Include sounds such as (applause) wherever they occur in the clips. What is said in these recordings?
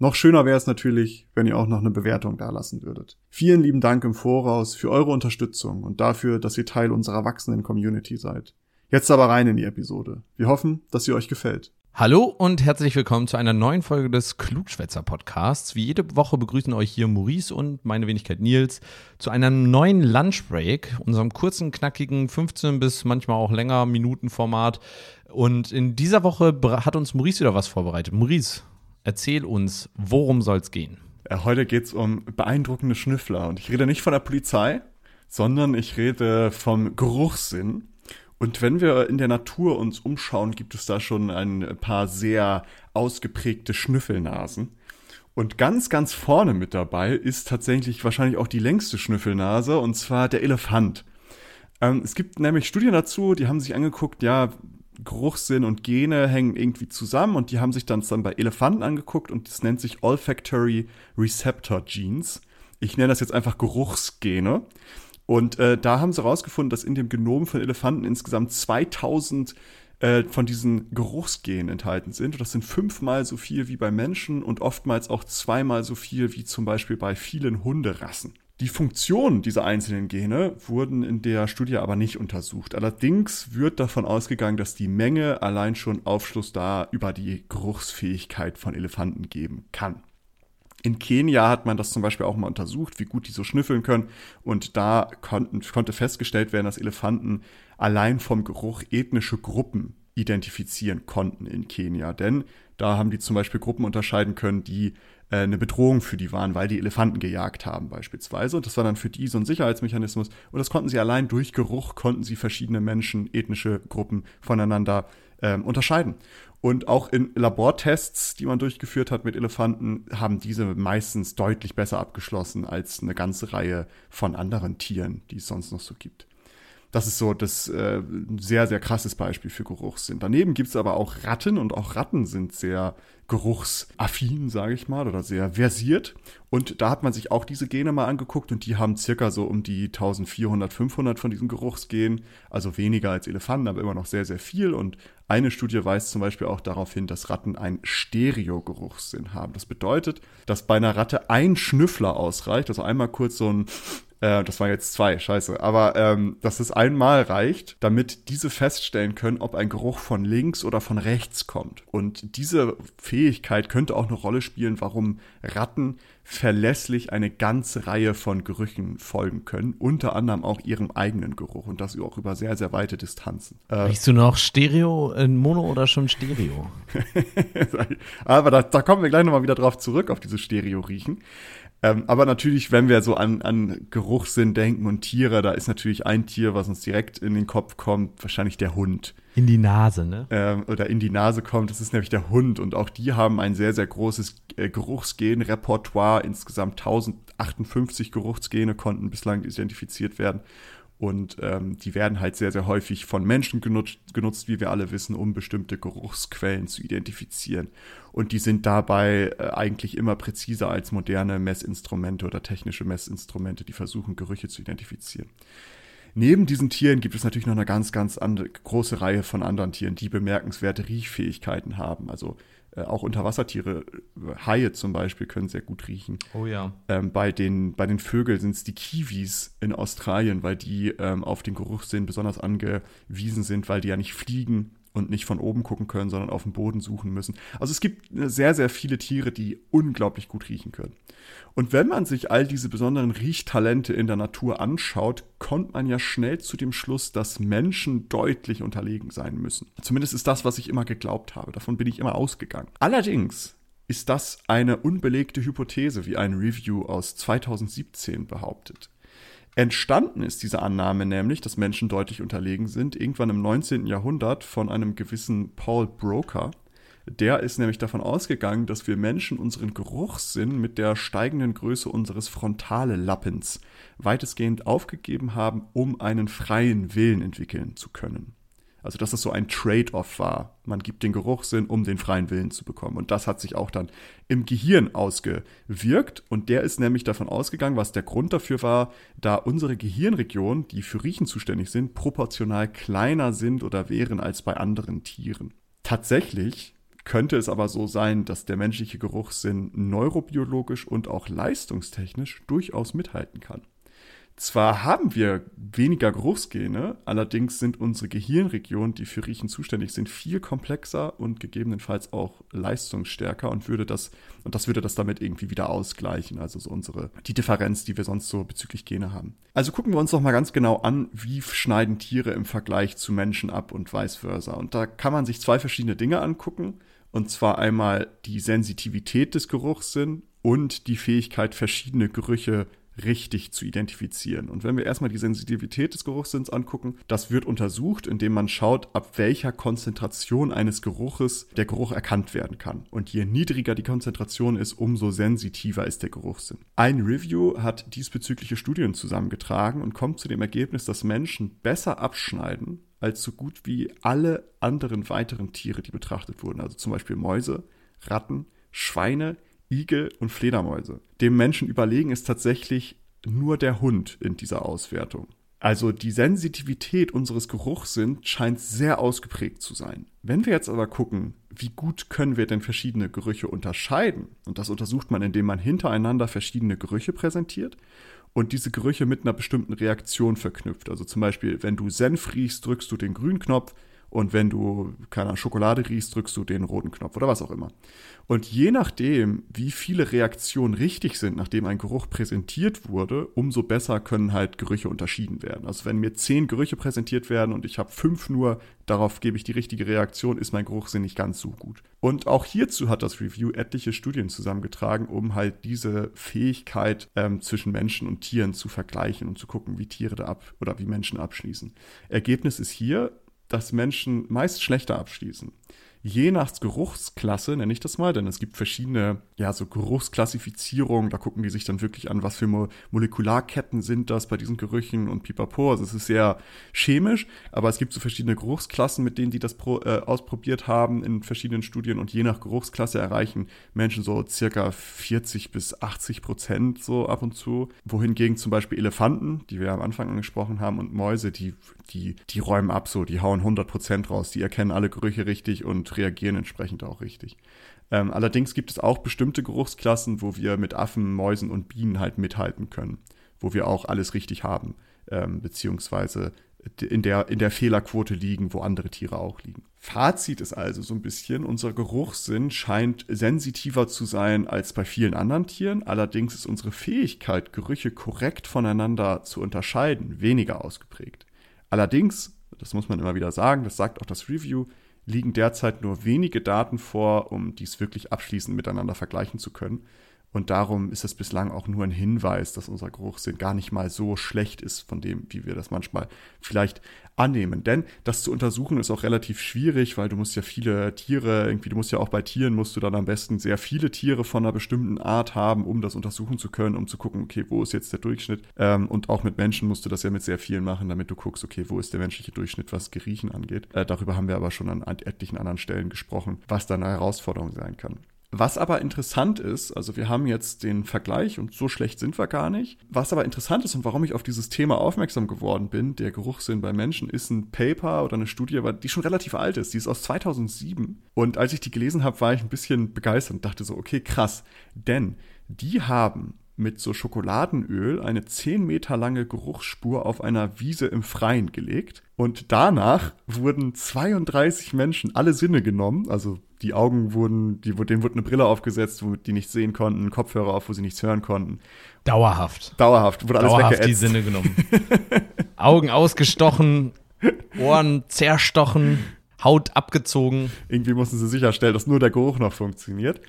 Noch schöner wäre es natürlich, wenn ihr auch noch eine Bewertung dalassen würdet. Vielen lieben Dank im Voraus für eure Unterstützung und dafür, dass ihr Teil unserer wachsenden Community seid. Jetzt aber rein in die Episode. Wir hoffen, dass sie euch gefällt. Hallo und herzlich willkommen zu einer neuen Folge des Klugschwätzer Podcasts. Wie jede Woche begrüßen euch hier Maurice und meine Wenigkeit Nils zu einem neuen Lunchbreak, unserem kurzen, knackigen 15 bis manchmal auch länger Minutenformat. Und in dieser Woche hat uns Maurice wieder was vorbereitet. Maurice, Erzähl uns, worum soll es gehen? Ja, heute geht es um beeindruckende Schnüffler. Und ich rede nicht von der Polizei, sondern ich rede vom Geruchssinn. Und wenn wir in der Natur uns umschauen, gibt es da schon ein paar sehr ausgeprägte Schnüffelnasen. Und ganz, ganz vorne mit dabei ist tatsächlich wahrscheinlich auch die längste Schnüffelnase, und zwar der Elefant. Ähm, es gibt nämlich Studien dazu, die haben sich angeguckt, ja, Geruchssinn und Gene hängen irgendwie zusammen und die haben sich dann, dann bei Elefanten angeguckt und das nennt sich Olfactory Receptor Genes. Ich nenne das jetzt einfach Geruchsgene. Und äh, da haben sie herausgefunden, dass in dem Genom von Elefanten insgesamt 2000 äh, von diesen Geruchsgenen enthalten sind. Und das sind fünfmal so viel wie bei Menschen und oftmals auch zweimal so viel wie zum Beispiel bei vielen Hunderassen. Die Funktionen dieser einzelnen Gene wurden in der Studie aber nicht untersucht. Allerdings wird davon ausgegangen, dass die Menge allein schon Aufschluss da über die Geruchsfähigkeit von Elefanten geben kann. In Kenia hat man das zum Beispiel auch mal untersucht, wie gut die so schnüffeln können. Und da konnten, konnte festgestellt werden, dass Elefanten allein vom Geruch ethnische Gruppen identifizieren konnten in Kenia. Denn da haben die zum Beispiel Gruppen unterscheiden können, die äh, eine Bedrohung für die waren, weil die Elefanten gejagt haben beispielsweise. Und das war dann für die so ein Sicherheitsmechanismus. Und das konnten sie allein durch Geruch, konnten sie verschiedene Menschen, ethnische Gruppen voneinander ähm, unterscheiden. Und auch in Labortests, die man durchgeführt hat mit Elefanten, haben diese meistens deutlich besser abgeschlossen als eine ganze Reihe von anderen Tieren, die es sonst noch so gibt. Das ist so das äh, sehr, sehr krasses Beispiel für Geruchssinn. Daneben gibt es aber auch Ratten und auch Ratten sind sehr geruchsaffin, sage ich mal, oder sehr versiert. Und da hat man sich auch diese Gene mal angeguckt und die haben circa so um die 1400, 500 von diesen Geruchsgenen, also weniger als Elefanten, aber immer noch sehr, sehr viel. Und eine Studie weist zum Beispiel auch darauf hin, dass Ratten einen Stereo-Geruchssinn haben. Das bedeutet, dass bei einer Ratte ein Schnüffler ausreicht, also einmal kurz so ein äh, das waren jetzt zwei, scheiße. Aber ähm, dass es einmal reicht, damit diese feststellen können, ob ein Geruch von links oder von rechts kommt. Und diese Fähigkeit könnte auch eine Rolle spielen, warum Ratten verlässlich eine ganze Reihe von Gerüchen folgen können, unter anderem auch ihrem eigenen Geruch und das auch über sehr, sehr weite Distanzen. Äh, Riechst du noch Stereo in Mono oder schon Stereo? (laughs) Aber da, da kommen wir gleich nochmal wieder drauf zurück, auf diese Stereo-Riechen. Ähm, aber natürlich, wenn wir so an, an Geruchssinn denken und Tiere, da ist natürlich ein Tier, was uns direkt in den Kopf kommt, wahrscheinlich der Hund. In die Nase, ne? Ähm, oder in die Nase kommt, das ist nämlich der Hund. Und auch die haben ein sehr, sehr großes äh, Geruchsgen-Repertoire. Insgesamt 1058 Geruchsgene konnten bislang identifiziert werden. Und ähm, die werden halt sehr, sehr häufig von Menschen genutzt, genutzt, wie wir alle wissen, um bestimmte Geruchsquellen zu identifizieren. Und die sind dabei äh, eigentlich immer präziser als moderne Messinstrumente oder technische Messinstrumente, die versuchen, Gerüche zu identifizieren. Neben diesen Tieren gibt es natürlich noch eine ganz, ganz andere, große Reihe von anderen Tieren, die bemerkenswerte Riechfähigkeiten haben. Also auch Unterwassertiere, äh, Haie zum Beispiel, können sehr gut riechen. Oh ja. Ähm, bei, den, bei den Vögeln sind es die Kiwis in Australien, weil die ähm, auf den Geruchssinn besonders angewiesen sind, weil die ja nicht fliegen und nicht von oben gucken können, sondern auf dem Boden suchen müssen. Also es gibt sehr, sehr viele Tiere, die unglaublich gut riechen können. Und wenn man sich all diese besonderen Riechtalente in der Natur anschaut, kommt man ja schnell zu dem Schluss, dass Menschen deutlich unterlegen sein müssen. Zumindest ist das, was ich immer geglaubt habe. Davon bin ich immer ausgegangen. Allerdings ist das eine unbelegte Hypothese, wie ein Review aus 2017 behauptet. Entstanden ist diese Annahme nämlich, dass Menschen deutlich unterlegen sind, irgendwann im 19. Jahrhundert von einem gewissen Paul Broker. Der ist nämlich davon ausgegangen, dass wir Menschen unseren Geruchssinn mit der steigenden Größe unseres frontale Lappens weitestgehend aufgegeben haben, um einen freien Willen entwickeln zu können. Also dass es so ein Trade-off war. Man gibt den Geruchssinn, um den freien Willen zu bekommen. Und das hat sich auch dann im Gehirn ausgewirkt. Und der ist nämlich davon ausgegangen, was der Grund dafür war, da unsere Gehirnregionen, die für Riechen zuständig sind, proportional kleiner sind oder wären als bei anderen Tieren. Tatsächlich könnte es aber so sein, dass der menschliche Geruchssinn neurobiologisch und auch leistungstechnisch durchaus mithalten kann. Zwar haben wir weniger Geruchsgene, allerdings sind unsere Gehirnregionen, die für Riechen zuständig sind, viel komplexer und gegebenenfalls auch leistungsstärker und würde das, und das würde das damit irgendwie wieder ausgleichen, also so unsere, die Differenz, die wir sonst so bezüglich Gene haben. Also gucken wir uns doch mal ganz genau an, wie schneiden Tiere im Vergleich zu Menschen ab und vice versa. Und da kann man sich zwei verschiedene Dinge angucken. Und zwar einmal die Sensitivität des Geruchssinns und die Fähigkeit, verschiedene Gerüche richtig zu identifizieren. Und wenn wir erstmal die Sensitivität des Geruchssinns angucken, das wird untersucht, indem man schaut, ab welcher Konzentration eines Geruches der Geruch erkannt werden kann. Und je niedriger die Konzentration ist, umso sensitiver ist der Geruchssinn. Ein Review hat diesbezügliche Studien zusammengetragen und kommt zu dem Ergebnis, dass Menschen besser abschneiden als so gut wie alle anderen weiteren Tiere, die betrachtet wurden. Also zum Beispiel Mäuse, Ratten, Schweine, Igel und Fledermäuse. Dem Menschen überlegen ist tatsächlich nur der Hund in dieser Auswertung. Also die Sensitivität unseres Geruchssinns scheint sehr ausgeprägt zu sein. Wenn wir jetzt aber gucken, wie gut können wir denn verschiedene Gerüche unterscheiden, und das untersucht man, indem man hintereinander verschiedene Gerüche präsentiert und diese Gerüche mit einer bestimmten Reaktion verknüpft. Also zum Beispiel, wenn du Senf riechst, drückst du den grünen Knopf, und wenn du, keine Ahnung, Schokolade riechst, drückst du den roten Knopf oder was auch immer. Und je nachdem, wie viele Reaktionen richtig sind, nachdem ein Geruch präsentiert wurde, umso besser können halt Gerüche unterschieden werden. Also wenn mir zehn Gerüche präsentiert werden und ich habe fünf nur, darauf gebe ich die richtige Reaktion, ist mein Geruchssinn nicht ganz so gut. Und auch hierzu hat das Review etliche Studien zusammengetragen, um halt diese Fähigkeit ähm, zwischen Menschen und Tieren zu vergleichen und zu gucken, wie Tiere da ab oder wie Menschen abschließen. Ergebnis ist hier, dass Menschen meist schlechter abschließen je nach Geruchsklasse, nenne ich das mal, denn es gibt verschiedene, ja, so Geruchsklassifizierungen, da gucken die sich dann wirklich an, was für Mo Molekularketten sind das bei diesen Gerüchen und pipapo. Also es ist sehr chemisch, aber es gibt so verschiedene Geruchsklassen, mit denen die das pro, äh, ausprobiert haben in verschiedenen Studien. Und je nach Geruchsklasse erreichen Menschen so circa 40 bis 80 Prozent so ab und zu, wohingegen zum Beispiel Elefanten, die wir am Anfang angesprochen haben, und Mäuse, die, die, die räumen ab so, die hauen 100 Prozent raus, die erkennen alle Gerüche richtig reagieren entsprechend auch richtig. Ähm, allerdings gibt es auch bestimmte Geruchsklassen, wo wir mit Affen, Mäusen und Bienen halt mithalten können, wo wir auch alles richtig haben, ähm, beziehungsweise in der, in der Fehlerquote liegen, wo andere Tiere auch liegen. Fazit ist also so ein bisschen, unser Geruchssinn scheint sensitiver zu sein als bei vielen anderen Tieren, allerdings ist unsere Fähigkeit, Gerüche korrekt voneinander zu unterscheiden, weniger ausgeprägt. Allerdings, das muss man immer wieder sagen, das sagt auch das Review, liegen derzeit nur wenige Daten vor, um dies wirklich abschließend miteinander vergleichen zu können. Und darum ist es bislang auch nur ein Hinweis, dass unser Geruchssinn gar nicht mal so schlecht ist von dem, wie wir das manchmal vielleicht annehmen. Denn das zu untersuchen ist auch relativ schwierig, weil du musst ja viele Tiere, irgendwie, du musst ja auch bei Tieren musst du dann am besten sehr viele Tiere von einer bestimmten Art haben, um das untersuchen zu können, um zu gucken, okay, wo ist jetzt der Durchschnitt? Ähm, und auch mit Menschen musst du das ja mit sehr vielen machen, damit du guckst, okay, wo ist der menschliche Durchschnitt, was Geriechen angeht. Äh, darüber haben wir aber schon an etlichen anderen Stellen gesprochen, was da eine Herausforderung sein kann. Was aber interessant ist, also wir haben jetzt den Vergleich und so schlecht sind wir gar nicht. Was aber interessant ist und warum ich auf dieses Thema aufmerksam geworden bin, der Geruchssinn bei Menschen, ist ein Paper oder eine Studie, die schon relativ alt ist. Die ist aus 2007. Und als ich die gelesen habe, war ich ein bisschen begeistert und dachte so, okay, krass. Denn die haben mit so Schokoladenöl eine 10 Meter lange Geruchsspur auf einer Wiese im Freien gelegt. Und danach wurden 32 Menschen alle Sinne genommen, also die Augen wurden, die, denen wurde eine Brille aufgesetzt, womit die nichts sehen konnten, Kopfhörer auf, wo sie nichts hören konnten. Dauerhaft. Dauerhaft, wurde alles Dauerhaft die Sinne genommen. (laughs) Augen ausgestochen, Ohren zerstochen, Haut abgezogen. Irgendwie mussten sie sicherstellen, dass nur der Geruch noch funktioniert.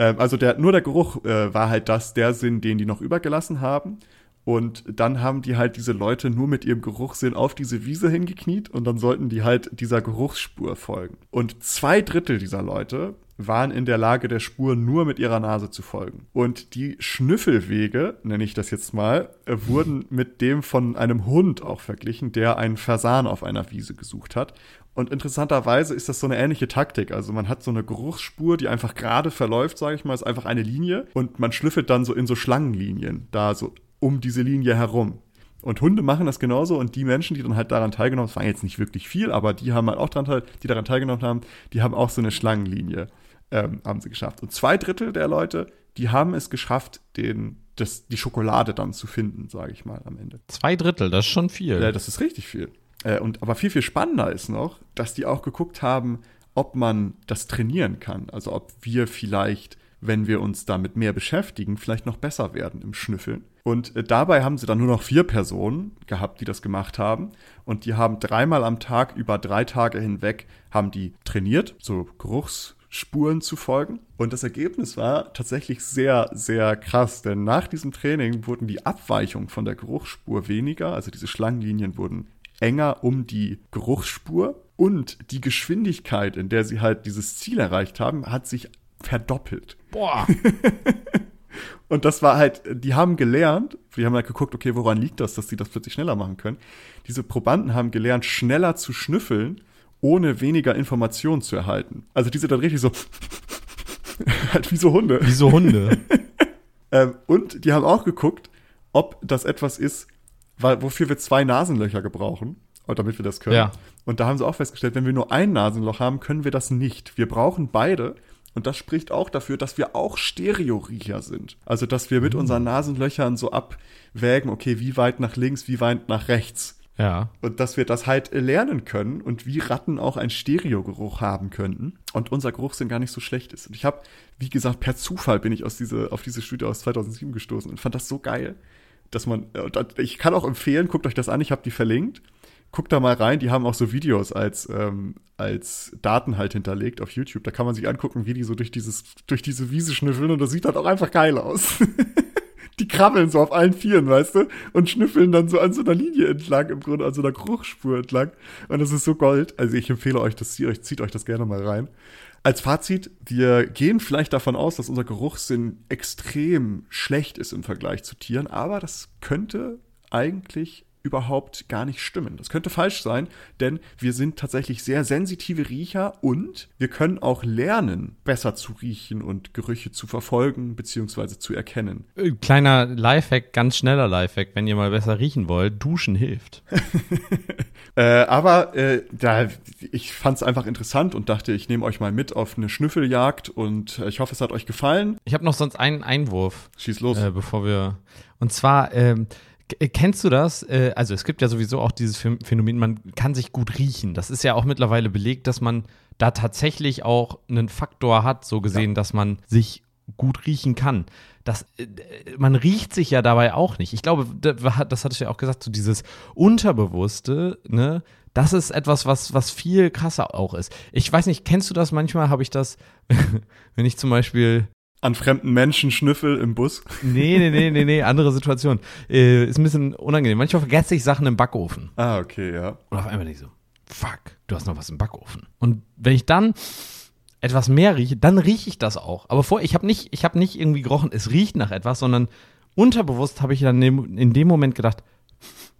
Ähm, also der, nur der Geruch äh, war halt das, der Sinn, den die noch übergelassen haben. Und dann haben die halt diese Leute nur mit ihrem Geruchssinn auf diese Wiese hingekniet und dann sollten die halt dieser Geruchsspur folgen. Und zwei Drittel dieser Leute waren in der Lage, der Spur nur mit ihrer Nase zu folgen. Und die Schnüffelwege, nenne ich das jetzt mal, äh, wurden mit dem von einem Hund auch verglichen, der einen Fasan auf einer Wiese gesucht hat. Und interessanterweise ist das so eine ähnliche Taktik. Also man hat so eine Geruchsspur, die einfach gerade verläuft, sage ich mal, ist einfach eine Linie und man schlüffelt dann so in so Schlangenlinien, da so um diese Linie herum. Und Hunde machen das genauso und die Menschen, die dann halt daran teilgenommen haben, das waren jetzt nicht wirklich viel, aber die haben halt auch daran, die daran teilgenommen haben, die haben auch so eine Schlangenlinie ähm, haben sie geschafft. Und zwei Drittel der Leute, die haben es geschafft, den, das, die Schokolade dann zu finden, sage ich mal am Ende. Zwei Drittel, das ist schon viel. Ja, das ist richtig viel. Äh, und, aber viel, viel spannender ist noch, dass die auch geguckt haben, ob man das trainieren kann. Also ob wir vielleicht, wenn wir uns damit mehr beschäftigen, vielleicht noch besser werden im Schnüffeln. Und äh, dabei haben sie dann nur noch vier Personen gehabt, die das gemacht haben. Und die haben dreimal am Tag über drei Tage hinweg haben die trainiert, so Geruchs Spuren zu folgen. Und das Ergebnis war tatsächlich sehr, sehr krass, denn nach diesem Training wurden die Abweichungen von der Geruchsspur weniger, also diese Schlangenlinien wurden enger um die Geruchsspur und die Geschwindigkeit, in der sie halt dieses Ziel erreicht haben, hat sich verdoppelt. Boah. (laughs) und das war halt, die haben gelernt, die haben halt geguckt, okay, woran liegt das, dass sie das plötzlich schneller machen können. Diese Probanden haben gelernt, schneller zu schnüffeln ohne weniger Informationen zu erhalten. Also die sind dann richtig so (laughs) halt wie so Hunde. Wie so Hunde. (laughs) ähm, und die haben auch geguckt, ob das etwas ist, weil, wofür wir zwei Nasenlöcher gebrauchen, damit wir das können. Ja. Und da haben sie auch festgestellt, wenn wir nur ein Nasenloch haben, können wir das nicht. Wir brauchen beide. Und das spricht auch dafür, dass wir auch Stereo-Riecher sind. Also, dass wir mit mhm. unseren Nasenlöchern so abwägen, okay, wie weit nach links, wie weit nach rechts. Ja. Und dass wir das halt lernen können und wie Ratten auch einen Stereogeruch haben könnten und unser Geruchssinn gar nicht so schlecht ist. Und ich habe, wie gesagt, per Zufall bin ich aus diese, auf diese Studie aus 2007 gestoßen und fand das so geil, dass man, ich kann auch empfehlen, guckt euch das an, ich habe die verlinkt. Guckt da mal rein, die haben auch so Videos als, ähm, als Daten halt hinterlegt auf YouTube. Da kann man sich angucken, wie die so durch dieses, durch diese Wiese schnüffeln und das sieht halt auch einfach geil aus. (laughs) die krabbeln so auf allen Vieren, weißt du, und schnüffeln dann so an so einer Linie entlang, im Grunde an so einer Geruchsspur entlang. Und das ist so Gold. Also ich empfehle euch, das zieht euch, zieht euch das gerne mal rein. Als Fazit, wir gehen vielleicht davon aus, dass unser Geruchssinn extrem schlecht ist im Vergleich zu Tieren, aber das könnte eigentlich überhaupt gar nicht stimmen. Das könnte falsch sein, denn wir sind tatsächlich sehr sensitive Riecher und wir können auch lernen, besser zu riechen und Gerüche zu verfolgen bzw. zu erkennen. Äh, kleiner Lifehack, ganz schneller Lifehack, wenn ihr mal besser riechen wollt, duschen hilft. (laughs) äh, aber äh, da, ich fand es einfach interessant und dachte, ich nehme euch mal mit auf eine Schnüffeljagd und ich hoffe, es hat euch gefallen. Ich habe noch sonst einen Einwurf. Schieß los. Äh, bevor wir. Und zwar, ähm, äh, kennst du das? Äh, also es gibt ja sowieso auch dieses Phänomen, man kann sich gut riechen. Das ist ja auch mittlerweile belegt, dass man da tatsächlich auch einen Faktor hat, so gesehen, ja. dass man sich gut riechen kann. Das, äh, man riecht sich ja dabei auch nicht. Ich glaube, das hatte ich ja auch gesagt, so dieses Unterbewusste, ne, das ist etwas, was, was viel krasser auch ist. Ich weiß nicht, kennst du das manchmal? Habe ich das, (laughs) wenn ich zum Beispiel an fremden Menschen schnüffel im Bus. Nee, nee, nee, nee, nee, andere Situation. Äh, ist ein bisschen unangenehm. Manchmal vergesse ich Sachen im Backofen. Ah, okay, ja. Und auf einmal nicht so, fuck, du hast noch was im Backofen. Und wenn ich dann etwas mehr rieche, dann rieche ich das auch. Aber vor, ich habe nicht, ich habe nicht irgendwie gerochen, es riecht nach etwas, sondern unterbewusst habe ich dann in dem Moment gedacht,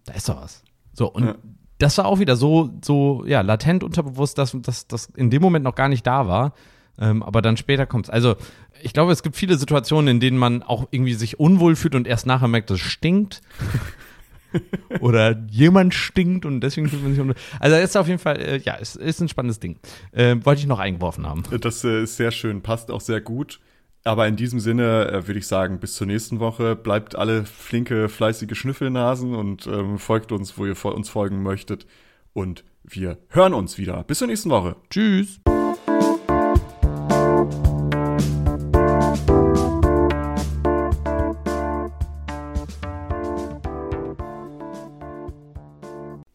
da ist doch was. So, und ja. das war auch wieder so, so, ja, latent unterbewusst, dass das in dem Moment noch gar nicht da war. Ähm, aber dann später kommt es. Also, ich glaube, es gibt viele Situationen, in denen man auch irgendwie sich unwohl fühlt und erst nachher merkt, dass es stinkt. (laughs) Oder jemand stinkt und deswegen fühlt man sich unwohl. Also, ist auf jeden Fall, äh, ja, es ist ein spannendes Ding. Äh, wollte ich noch eingeworfen haben. Das äh, ist sehr schön, passt auch sehr gut. Aber in diesem Sinne äh, würde ich sagen, bis zur nächsten Woche. Bleibt alle flinke, fleißige Schnüffelnasen und ähm, folgt uns, wo ihr uns folgen möchtet. Und wir hören uns wieder. Bis zur nächsten Woche. Tschüss.